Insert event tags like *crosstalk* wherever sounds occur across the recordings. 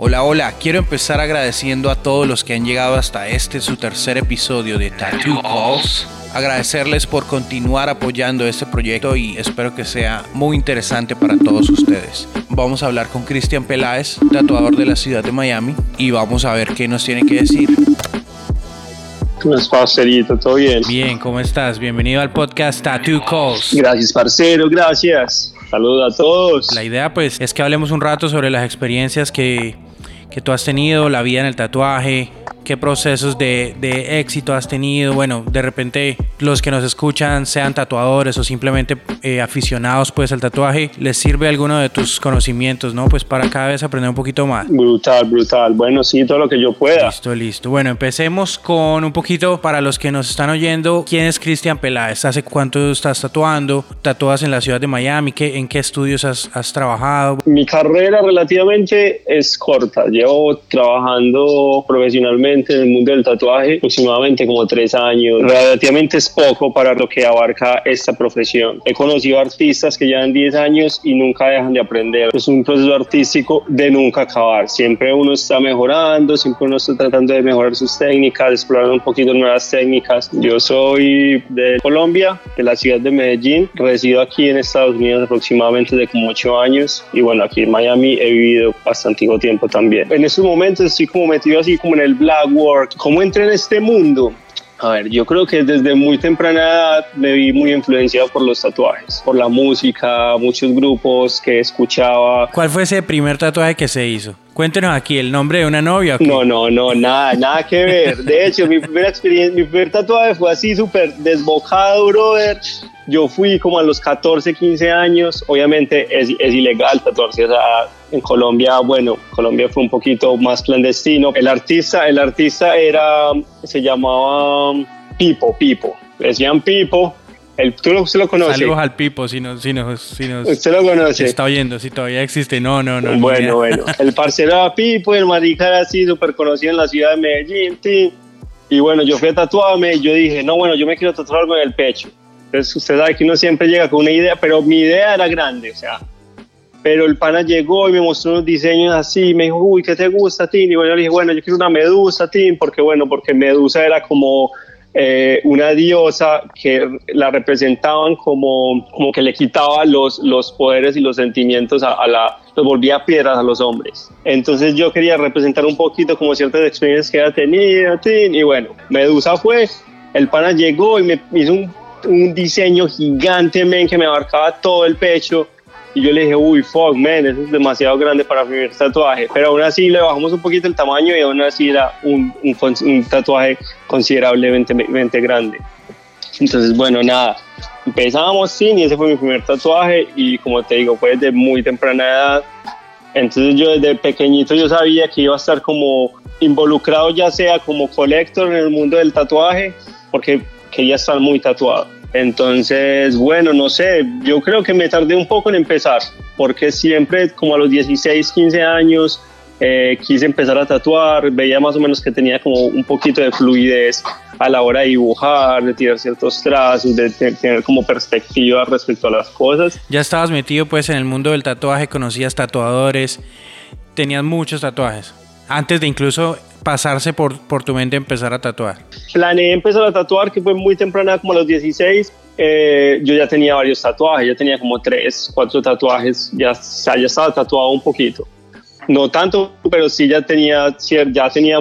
Hola, hola, quiero empezar agradeciendo a todos los que han llegado hasta este su tercer episodio de Tattoo Calls. Agradecerles por continuar apoyando este proyecto y espero que sea muy interesante para todos ustedes. Vamos a hablar con Cristian Peláez, tatuador de la ciudad de Miami, y vamos a ver qué nos tiene que decir. ¿Cómo estás, parcerito? ¿Todo bien? Bien, ¿cómo estás? Bienvenido al podcast Tattoo Calls. Gracias, parcero, gracias. Saludos a todos. La idea pues es que hablemos un rato sobre las experiencias que que tú has tenido, la vida en el tatuaje, qué procesos de, de, éxito has tenido. Bueno, de repente los que nos escuchan sean tatuadores o simplemente eh, aficionados pues al tatuaje, les sirve alguno de tus conocimientos, ¿no? Pues para cada vez aprender un poquito más. Brutal, brutal. Bueno, sí, todo lo que yo pueda. Listo, listo. Bueno, empecemos con un poquito para los que nos están oyendo. ¿Quién es Cristian Peláez? ¿Hace cuánto estás tatuando? ¿Tatúas en la ciudad de Miami? ¿Qué, ¿En qué estudios has, has trabajado? Mi carrera relativamente es corta. Llevo trabajando profesionalmente en el mundo del tatuaje aproximadamente como tres años. Relativamente es poco para lo que abarca esta profesión. He conocido artistas que llevan 10 años y nunca dejan de aprender. Es un proceso artístico de nunca acabar. Siempre uno está mejorando, siempre uno está tratando de mejorar sus técnicas, explorando un poquito nuevas técnicas. Yo soy de Colombia, de la ciudad de Medellín. Resido aquí en Estados Unidos aproximadamente de como 8 años y bueno, aquí en Miami he vivido bastante tiempo también. En estos momentos estoy como metido así como en el black work, ¿cómo entré en este mundo? A ver, yo creo que desde muy temprana edad me vi muy influenciado por los tatuajes, por la música, muchos grupos que escuchaba. ¿Cuál fue ese primer tatuaje que se hizo? Cuéntenos aquí el nombre de una novia. No, no, no, nada, nada que ver. De hecho, mi primera experiencia, mi primer tatuaje fue así súper desbocado, brother. Yo fui como a los 14, 15 años. Obviamente es, es ilegal tatuarse en Colombia. Bueno, Colombia fue un poquito más clandestino. El artista, el artista era, se llamaba Pipo, Pipo. decían Pipo. El, ¿Tú lo, usted lo conoce? Saludos al Pipo, si nos, si nos, si nos ¿Usted lo conoce? está oyendo, si todavía existe. No, no, no. Bueno, bueno. *laughs* El parcero era Pipo, el marica era así, súper conocido en la ciudad de Medellín. Y bueno, yo fui a tatuarme y yo dije, no, bueno, yo me quiero tatuar algo en el pecho. Entonces usted sabe que uno siempre llega con una idea, pero mi idea era grande, o sea. Pero el pana llegó y me mostró unos diseños así, me dijo, uy, ¿qué te gusta, Tim? Y bueno, yo le dije, bueno, yo quiero una medusa, Tim, porque bueno, porque medusa era como eh, una diosa que la representaban como, como que le quitaba los, los poderes y los sentimientos a, la, los volvía piedras a los hombres. Entonces yo quería representar un poquito como ciertas experiencias que había tenido, y bueno, Medusa fue, el pana llegó y me hizo un un diseño gigante, men, que me abarcaba todo el pecho. Y yo le dije, uy, fuck, man, eso es demasiado grande para mi tatuaje. Pero aún así le bajamos un poquito el tamaño y aún así era un, un, tatuaje considerablemente grande. Entonces, bueno, nada, empezamos sin y ese fue mi primer tatuaje y como te digo, fue desde muy temprana edad. Entonces yo desde pequeñito yo sabía que iba a estar como involucrado ya sea como colector en el mundo del tatuaje, porque que ya están muy tatuado. Entonces, bueno, no sé, yo creo que me tardé un poco en empezar, porque siempre como a los 16, 15 años eh, quise empezar a tatuar, veía más o menos que tenía como un poquito de fluidez a la hora de dibujar, de tirar ciertos trazos, de tener como perspectiva respecto a las cosas. Ya estabas metido pues en el mundo del tatuaje, conocías tatuadores, tenías muchos tatuajes, antes de incluso pasarse por, por tu mente empezar a tatuar? Planeé empezar a tatuar, que fue muy temprana, como a los 16. Eh, yo ya tenía varios tatuajes, ya tenía como tres, cuatro tatuajes, ya, ya estaba tatuado un poquito. No tanto, pero sí ya tenía, ya tenía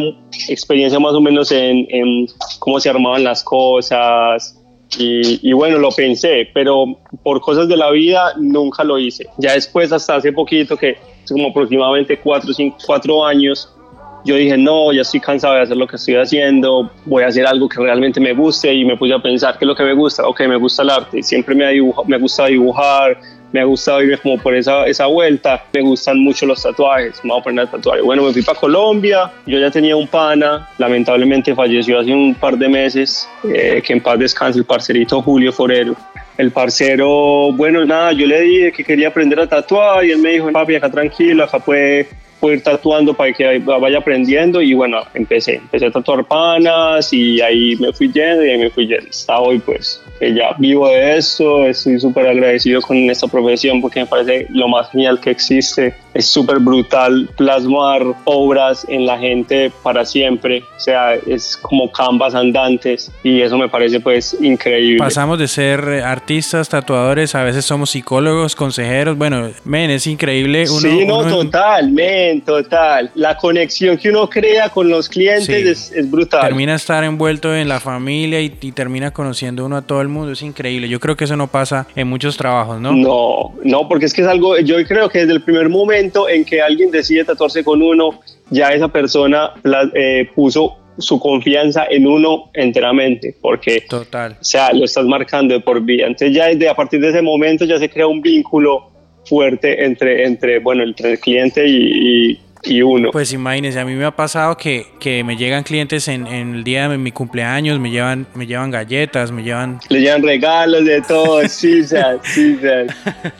experiencia más o menos en, en cómo se armaban las cosas, y, y, bueno, lo pensé, pero por cosas de la vida nunca lo hice. Ya después, hasta hace poquito, que como aproximadamente cuatro, cinco, cuatro años, yo dije, no, ya estoy cansado de hacer lo que estoy haciendo, voy a hacer algo que realmente me guste y me puse a pensar qué es lo que me gusta, ok, me gusta el arte, siempre me ha, me gusta dibujar, me ha gustado irme como por esa, esa vuelta, me gustan mucho los tatuajes, me voy a poner a tatuar. Bueno, me fui para Colombia, yo ya tenía un pana, lamentablemente falleció hace un par de meses, eh, que en paz descanse el parcerito Julio Forero. El parcero, bueno, nada, yo le dije que quería aprender a tatuar y él me dijo, papi, acá tranquilo, acá puede puedo ir tatuando para que vaya aprendiendo y bueno, empecé, empecé a tatuar panas y ahí me fui yendo y ahí me fui yendo. Hasta hoy pues que ya vivo de esto, estoy súper agradecido con esta profesión porque me parece lo más genial que existe. Es súper brutal plasmar obras en la gente para siempre, o sea, es como canvas andantes y eso me parece pues increíble. Pasamos de ser artistas, tatuadores, a veces somos psicólogos, consejeros, bueno, men, es increíble. Uno, sí, no, total, men, total. La conexión que uno crea con los clientes es, brutal. Termina estar envuelto en la familia y, y termina conociendo uno a todo el mundo, es increíble. Yo creo que eso no pasa en muchos trabajos, ¿no? No, no, porque es que es algo, yo creo que desde el primer momento en que alguien decide tatuarse con uno, ya esa persona eh, puso su confianza en uno enteramente, porque Total. o sea, lo estás marcando de por vida. Entonces ya desde a partir de ese momento ya se crea un vínculo fuerte entre, entre bueno, entre el cliente y, y uno. Pues imagínense, a mí me ha pasado que, que me llegan clientes en, en, el día de mi cumpleaños, me llevan, me llevan galletas, me llevan... Le llevan regalos de todo, *laughs* sí, sí, *laughs*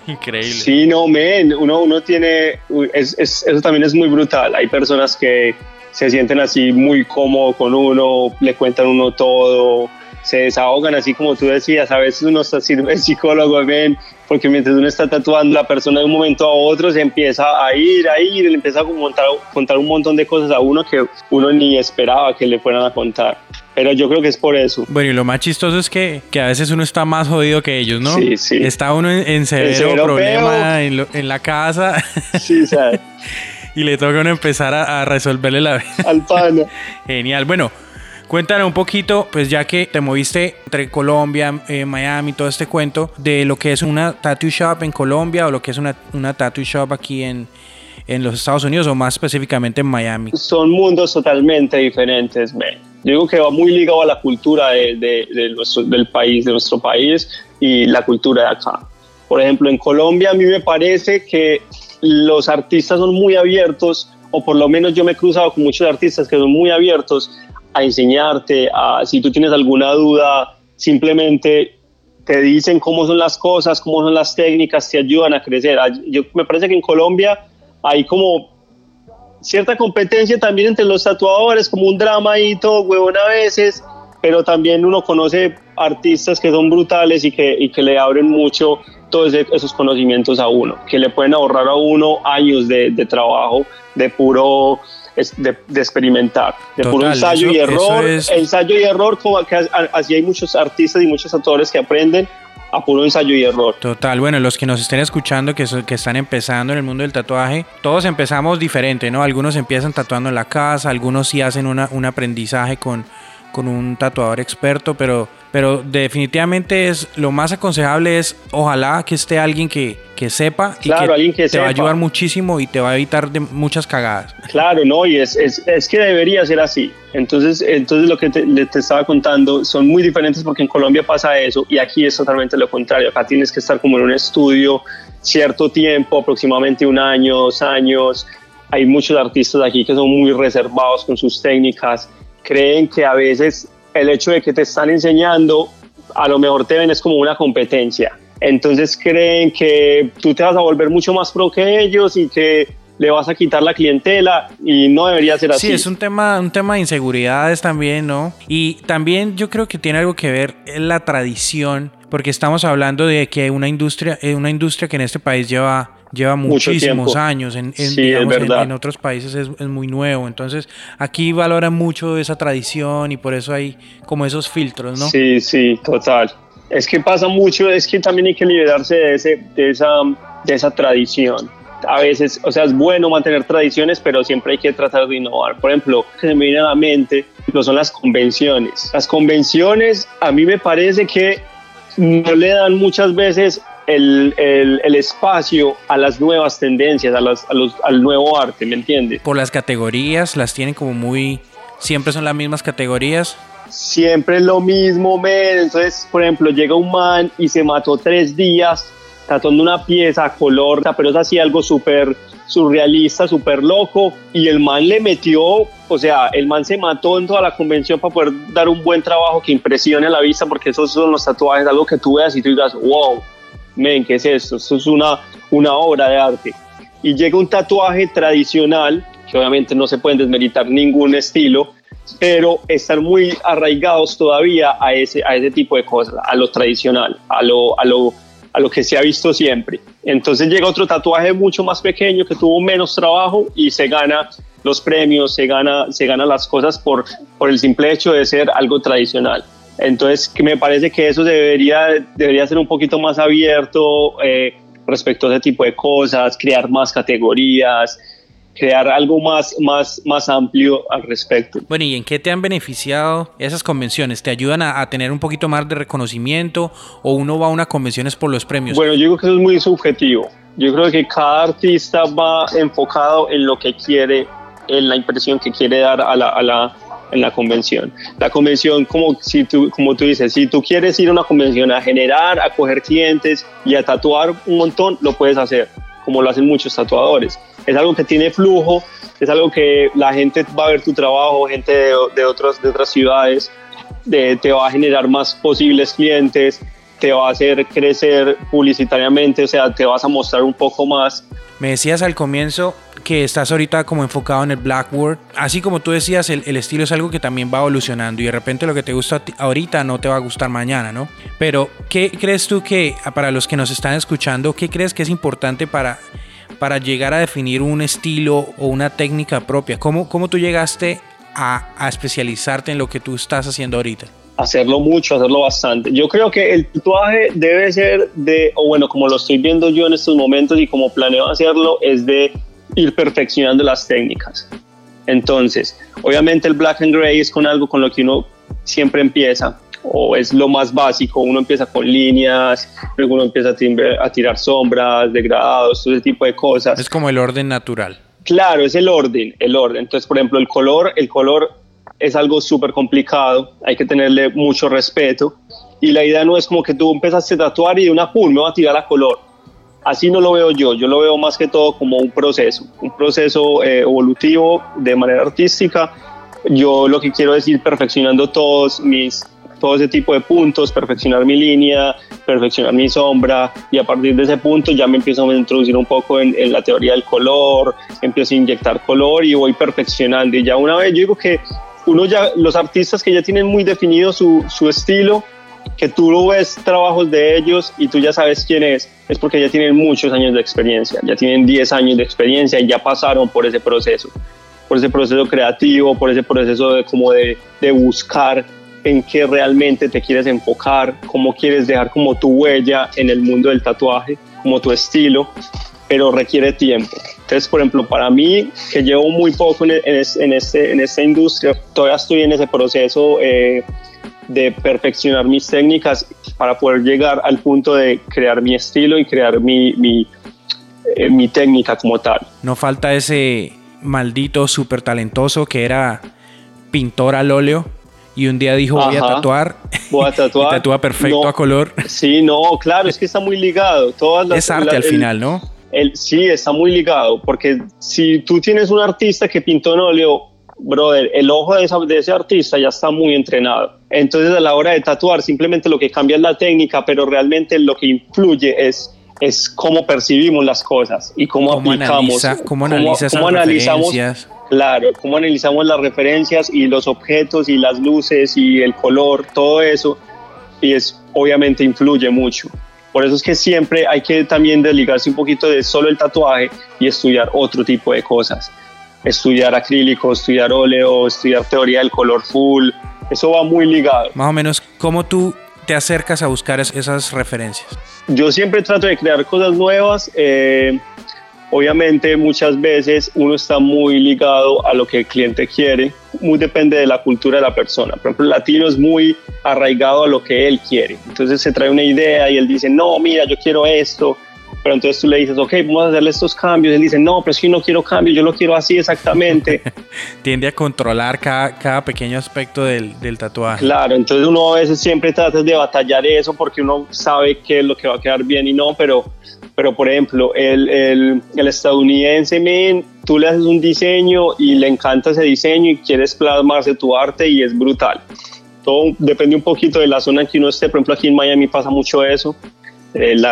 Increíble. Sí, no, men, uno, uno tiene, es, es, eso también es muy brutal. Hay personas que se sienten así muy cómodo con uno, le cuentan uno todo, se desahogan, así como tú decías, a veces uno está el psicólogo, ven, porque mientras uno está tatuando, la persona de un momento a otro se empieza a ir, a ir, le empieza a contar, contar un montón de cosas a uno que uno ni esperaba que le fueran a contar. Pero yo creo que es por eso. Bueno, y lo más chistoso es que, que a veces uno está más jodido que ellos, ¿no? Sí, sí. Está uno en, en severo, problema en, lo, en, la casa. *laughs* Sí, ¿sabes? *laughs* y le toca uno empezar a, a resolverle la vida. Al pana. *laughs* Genial. Bueno, Cuéntanos un poquito, pues ya que te moviste entre Colombia, eh, Miami, todo este cuento, de lo que es una tattoo shop en Colombia o lo que es una, una tattoo shop aquí en, en los Estados Unidos o más específicamente en Miami. Son mundos totalmente diferentes, man. Yo digo que va muy ligado a la cultura de, de, de nuestro, del país, de nuestro país y la cultura de acá. Por ejemplo, en Colombia a mí me parece que los artistas son muy abiertos, o por lo menos yo me he cruzado con muchos artistas que son muy abiertos a enseñarte, a, si tú tienes alguna duda, simplemente te dicen cómo son las cosas, cómo son las técnicas, te ayudan a crecer. Yo, me parece que en Colombia hay como cierta competencia también entre los tatuadores, como un drama y todo, huevón a veces, pero también uno conoce artistas que son brutales y que, y que le abren mucho todos esos conocimientos a uno, que le pueden ahorrar a uno años de, de trabajo, de puro de, de experimentar, de Total, puro ensayo eso- y error, es- ensayo y error, como que así hay muchos artistas y muchos actores que aprenden a puro ensayo y error. Total, bueno, los que nos estén escuchando, que, so- que están empezando en el mundo del tatuaje, todos empezamos diferente, ¿no? Algunos empiezan tatuando en la casa, algunos sí hacen una, un aprendizaje con, con un tatuador experto, pero, pero definitivamente es lo más aconsejable es ojalá que esté alguien que, que sepa y Claro, que alguien que te va a ayudar muchísimo y te va a evitar de muchas cagadas. Claro, no, y es, es, es que debería ser así. Entonces, entonces lo que te, te estaba contando son muy diferentes porque en Colombia pasa eso y aquí es totalmente lo contrario. Acá tienes que estar como en un estudio cierto tiempo, aproximadamente un año, dos años. Hay muchos artistas aquí que son muy reservados con sus técnicas. Creen que a veces el hecho de que te están enseñando, a lo mejor te ven es como una competencia. Entonces creen que tú te vas a volver mucho más pro que ellos y que le vas a quitar la clientela y no debería ser así. Sí, es un tema, un tema de inseguridades también, ¿no? Y también yo creo que tiene algo que ver en la tradición, porque estamos hablando de que una industria, eh, una industria que en este país lleva lleva Mucho muchísimos tiempo. años, en, en, Sí, digamos, en- en otros países es, es muy nuevo, entonces aquí valoran mucho esa tradición y por eso hay como esos filtros, ¿no? Sí, sí, total. Es que pasa mucho, es que también hay que liberarse de, ese, de, esa, de esa tradición. A veces, o sea, es bueno mantener tradiciones, pero siempre hay que tratar de innovar. Por ejemplo, que se me viene a la mente lo son las convenciones. Las convenciones, a mí me parece que no le dan muchas veces el, el- el espacio a las nuevas tendencias, a las- a los- al nuevo arte, ¿me entiendes? Por las categorías, las tienen como muy, siempre son las mismas categorías. siempre lo mismo, men. Entonces, por ejemplo, llega un man y se mató tres días tatuando una pieza a color, pero es así algo súper surrealista, súper loco. Y el man le metió, o sea, el man se mató en toda la convención para poder dar un buen trabajo que impresione a la vista, porque esos son los tatuajes, algo que tú veas y tú digas, wow, men, ¿qué es esto? Esto es una, una obra de arte. y llega un tatuaje tradicional, que obviamente no se pueden desmeritar ningún estilo, pero están muy arraigados todavía a ese, a ese tipo de cosas, a lo tradicional, a lo, a lo, a lo que se ha visto siempre. Entonces llega otro tatuaje mucho más pequeño que tuvo menos trabajo y se gana los premios, se gana, se gana las cosas por, por el simple hecho de ser algo tradicional. Entonces, que me parece que eso debería, debería ser un poquito más abierto eh, respecto a ese tipo de cosas, crear más categorías, crear algo más, más, más amplio al respecto. Bueno, ¿y en qué te han beneficiado esas convenciones? ¿Te ayudan a, tener un poquito más de reconocimiento o uno va a una convención por los premios? Bueno, yo creo que eso es muy subjetivo. Yo creo que cada artista va enfocado en lo que quiere, en la impresión que quiere dar a la, a la en la convención. La convención, como, tú, como tú dices, si tú quieres ir a una convención a generar, a coger clientes y a tatuar un montón, lo puedes hacer, como lo hacen muchos tatuadores. Es algo que tiene flujo, es algo que la gente va a ver tu trabajo, gente de, otras ciudades, de, te va a generar más posibles clientes, te va a hacer crecer publicitariamente, o sea, te vas a mostrar un poco más. Me decías al comienzo que estás ahorita como enfocado en el Blackboard. Así como tú decías, el, estilo es algo que también va evolucionando y de repente lo que te gusta ahorita no te va a gustar mañana, ¿no? Pero, ¿qué crees tú que, para los que nos están escuchando, qué crees que es importante para, para llegar a definir un estilo o una técnica propia? ¿Cómo, cómo tú llegaste a, a especializarte en lo que tú estás haciendo ahorita? Hacerlo mucho, hacerlo bastante. Yo creo que el tatuaje debe ser de, o bueno, como lo estoy viendo yo en estos momentos y como planeo hacerlo, es de ir perfeccionando las técnicas. Entonces, obviamente el black and gray es con algo con lo que uno siempre empieza, o es lo más básico, uno empieza con líneas, luego uno empieza a, tirar sombras, degradados, todo ese tipo de cosas. Es como el orden natural. Claro, es el orden, el orden. Entonces, por ejemplo, el color, el color es algo súper complicado, hay que tenerle mucho respeto, y la idea no es como que tú empezaste a tatuar y de una pum, me va a tirar a color. Así no lo veo yo, yo lo veo más que todo como un proceso, un proceso eh, evolutivo de manera artística. Yo lo que quiero decir, perfeccionando todos mis, todo ese tipo de puntos, perfeccionar mi línea, perfeccionar mi sombra y a partir de ese punto ya me empiezo a introducir un poco en, en, la teoría del color, empiezo a inyectar color y voy perfeccionando. Y ya una vez yo digo que uno ya, los artistas que ya tienen muy definido su, su estilo, que tú lo ves trabajos de ellos y tú ya sabes quién es, es porque ya tienen muchos años de experiencia, ya tienen 10 años de experiencia y ya pasaron por ese proceso, por ese proceso creativo, por ese proceso de como de, de buscar en qué realmente te quieres enfocar, cómo quieres dejar como tu huella en el mundo del tatuaje, como tu estilo, pero requiere tiempo. Entonces, por ejemplo, para mí, que llevo muy poco en, este, en esta industria, todavía estoy en ese proceso eh, de perfeccionar mis técnicas para poder llegar al punto de crear mi estilo y crear mi, mi, eh, mi técnica como tal. No falta ese maldito súper talentoso que era pintor al óleo y un día dijo voy a tatuar. Voy a *laughs* tatuar. y tatúa perfecto a color. Sí, no, claro, es que está muy ligado. Todas es arte al final, ¿no? El, sí, está muy ligado, porque si tú tienes un artista que pintó en óleo, brother, el ojo de, de, ese artista ya está muy entrenado. Entonces a la hora de tatuar simplemente lo que cambia es la técnica, pero realmente lo que influye es, es cómo percibimos las cosas y cómo, aplicamos. cómo, analiza, cómo, analizamos, claro, cómo analizamos las referencias y los objetos y las luces y el color, todo eso. Y es obviamente influye mucho. Por eso es que siempre hay que también desligarse un poquito de solo el tatuaje y estudiar otro tipo de cosas estudiar acrílico, estudiar óleo, estudiar teoría del color full, eso va muy ligado. Más o menos, ¿cómo tú te acercas a buscar esas referencias? Yo siempre trato de crear cosas nuevas. Eh, obviamente muchas veces uno está muy ligado a lo que el cliente quiere, muy depende de la cultura de la persona. Por ejemplo, el latino es muy arraigado a lo que él quiere. Entonces se trae una idea y él dice, no, mira, yo quiero esto pero entonces tú le dices, ok, vamos a hacerle estos cambios. Él dice, no, pero es que no quiero cambios, yo lo quiero así exactamente. *laughs* Tiende a controlar cada, cada pequeño aspecto del, del, tatuaje. Claro, entonces uno a veces siempre trata de batallar eso porque uno sabe qué es lo que va a quedar bien y no, pero, pero por ejemplo, el, el, el estadounidense, men, tú le haces un diseño y le encanta ese diseño y quieres plasmarse tu arte y es brutal. Todo depende un poquito de la zona en que uno esté. Por ejemplo, aquí en Miami pasa mucho eso El,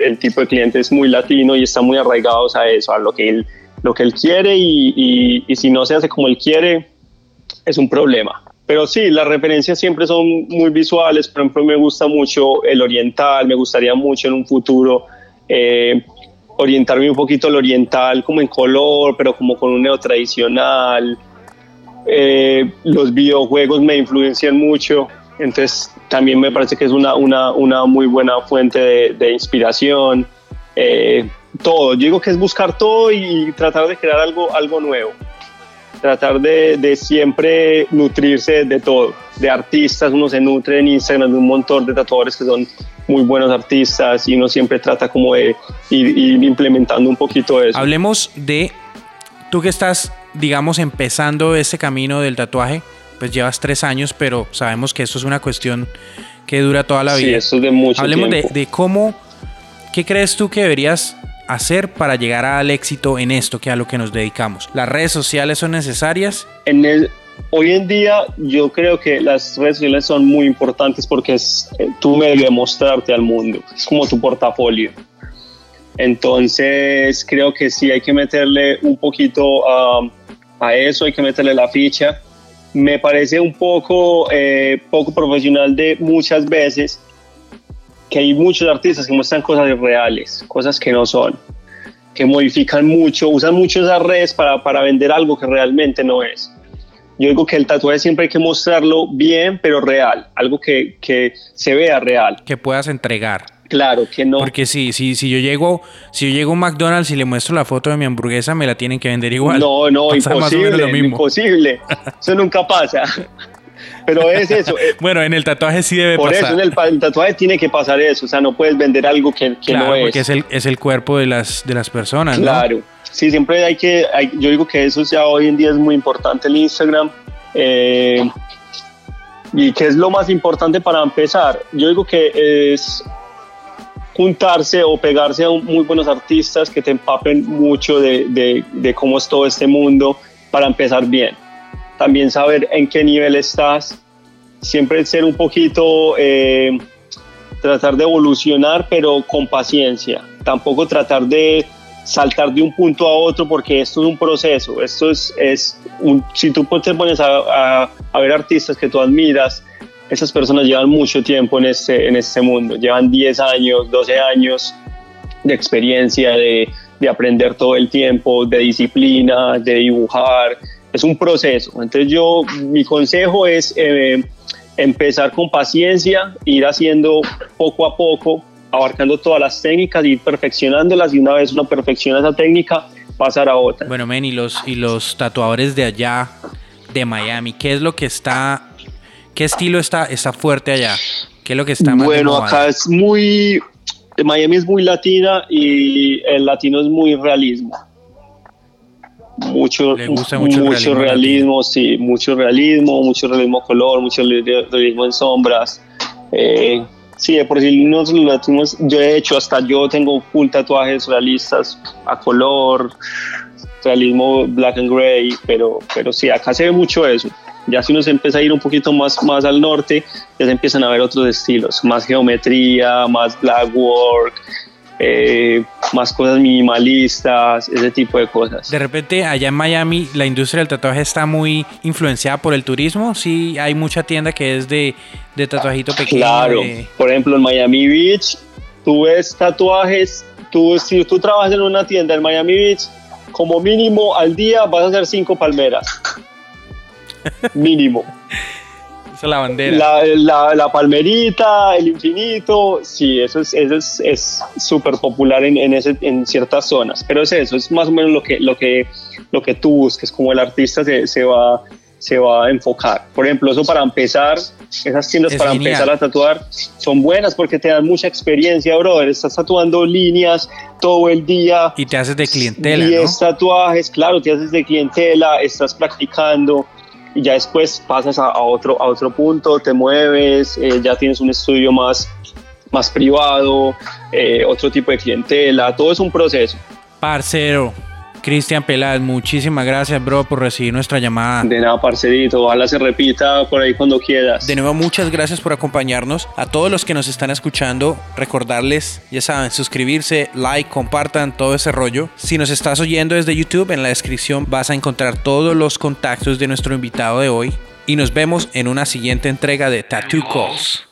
el, tipo de cliente es muy latino y está muy arraigados a eso, a lo que él, lo que él quiere y, y, si no se hace como él quiere, es un problema. Pero sí, las referencias siempre son muy visuales. Por ejemplo, me gusta mucho el oriental, me gustaría mucho en un futuro eh, orientarme un poquito al oriental, como en color, pero como con un neo tradicional. Eh, los videojuegos me influencian mucho. Entonces también me parece que es una, una, una muy buena fuente de, de inspiración. Eh, todo, yo digo que es buscar todo y tratar de crear algo, algo nuevo. Tratar de, de, siempre nutrirse de todo, de artistas, uno se nutre en Instagram de un montón de tatuadores que son muy buenos artistas y uno siempre trata como de ir, ir implementando un poquito eso. Hablemos de, tú que estás, digamos, empezando ese camino del tatuaje, pues llevas tres años, pero sabemos que eso es una cuestión que dura toda la vida. Sí, eso es de mucho Hablemos tiempo. De, de, cómo, ¿qué crees tú que deberías hacer para llegar al éxito en esto, que a lo que nos dedicamos? ¿Las redes sociales son necesarias? En el, hoy en día yo creo que las redes sociales son muy importantes porque es eh, tu medio de mostrarte al mundo, es como tu portafolio. Entonces creo que sí hay que meterle un poquito a, a eso, hay que meterle la ficha me parece un poco, eh, poco profesional de muchas veces que hay muchos artistas que muestran cosas irreales, cosas que no son, que modifican mucho, usan mucho esas redes para, para vender algo que realmente no es. Yo digo que el tatuaje siempre hay que mostrarlo bien, pero real, algo que, que se vea real. Que puedas entregar. Claro, que no. Porque si, si, si yo llego, si yo llego a un McDonald's y le muestro la foto de mi hamburguesa, me la tienen que vender igual. No, no, *laughs* pasa imposible, imposible. Eso nunca pasa. Pero es eso. *laughs* bueno, en el tatuaje sí debe por pasar. Por eso en el, tatuaje tiene que pasar eso. O sea, no puedes vender algo que, que claro, no es. Porque es el, es el cuerpo de las, de las personas. Claro. ¿no? Sí, siempre hay que. Yo digo que eso ya hoy en día es muy importante el Instagram. Eh, y que es lo más importante para empezar. Yo digo que es juntarse o pegarse a muy buenos artistas que te empapen mucho de, cómo es todo este mundo para empezar bien. También saber en qué nivel estás, siempre ser un poquito, eh, tratar de evolucionar, pero con paciencia. Tampoco tratar de saltar de un punto a otro porque esto es un proceso. Esto es, es un, si tú te pones a, a, a ver artistas que tú admiras, esas personas llevan mucho tiempo en este, en este mundo, llevan 10 años, 12 años de experiencia, de, de, aprender todo el tiempo, de disciplina, de dibujar, es un proceso. Entonces yo, mi consejo es eh, empezar con paciencia, ir haciendo poco a poco, abarcando todas las técnicas, ir perfeccionándolas y una vez uno perfecciona esa técnica, pasar a otra. Bueno, men, y los, y los tatuadores de allá, de Miami, ¿qué es lo que está ¿Qué estilo está, está fuerte allá? ¿Qué es lo que está más Bueno, acá es muy. Miami es muy latina y el latino es muy realismo. Mucho, mucho, mucho realismo, realismo sí, mucho realismo, mucho realismo color, mucho realismo en sombras. Eh, sí, de por sí los latinos, yo he hecho, hasta yo tengo full tatuajes realistas a color, realismo black and gray, pero, pero sí, acá se ve mucho eso. Ya si uno se empieza a ir un poquito más, más al norte, ya se empiezan a ver otros estilos, más geometría, más black work, eh, más cosas minimalistas, ese tipo de cosas. De repente, allá en Miami, la industria del tatuaje está muy influenciada por el turismo. Sí, hay mucha tienda que es de, de tatuajito pequeño. Claro, de... por ejemplo, en Miami Beach, tú ves tatuajes, tú, si tú trabajas en una tienda en Miami Beach, como mínimo al día vas a hacer cinco palmeras. *laughs* mínimo. Esa es la bandera. La, la, la, palmerita, el infinito, sí, eso es súper es, es popular en, en, ese, en, ciertas zonas, pero es eso, es más o menos lo que, lo que, lo que tú busques, como el artista se, se, va, se va a enfocar. Por ejemplo, eso para empezar, esas tiendas Es para genial. empezar a tatuar son buenas porque te dan mucha experiencia, brother. Estás tatuando líneas todo el día. Y te haces de clientela, 10 ¿no? tatuajes, claro, te haces de clientela, estás practicando y ya después pasas a, otro, a otro punto, te mueves, eh, ya tienes un estudio más, más privado, eh, otro tipo de clientela, todo es un proceso. Parcero, Cristian Peláez, muchísimas gracias, bro, por recibir nuestra llamada. De nada, parcerito. Ojalá se repita por ahí cuando quieras. De nuevo, muchas gracias por acompañarnos. A todos los que nos están escuchando, recordarles, ya saben, suscribirse, like, compartan todo ese rollo. Si nos estás oyendo desde YouTube, en la descripción vas a encontrar todos los contactos de nuestro invitado de hoy. Y nos vemos en una siguiente entrega de Tattoo Calls.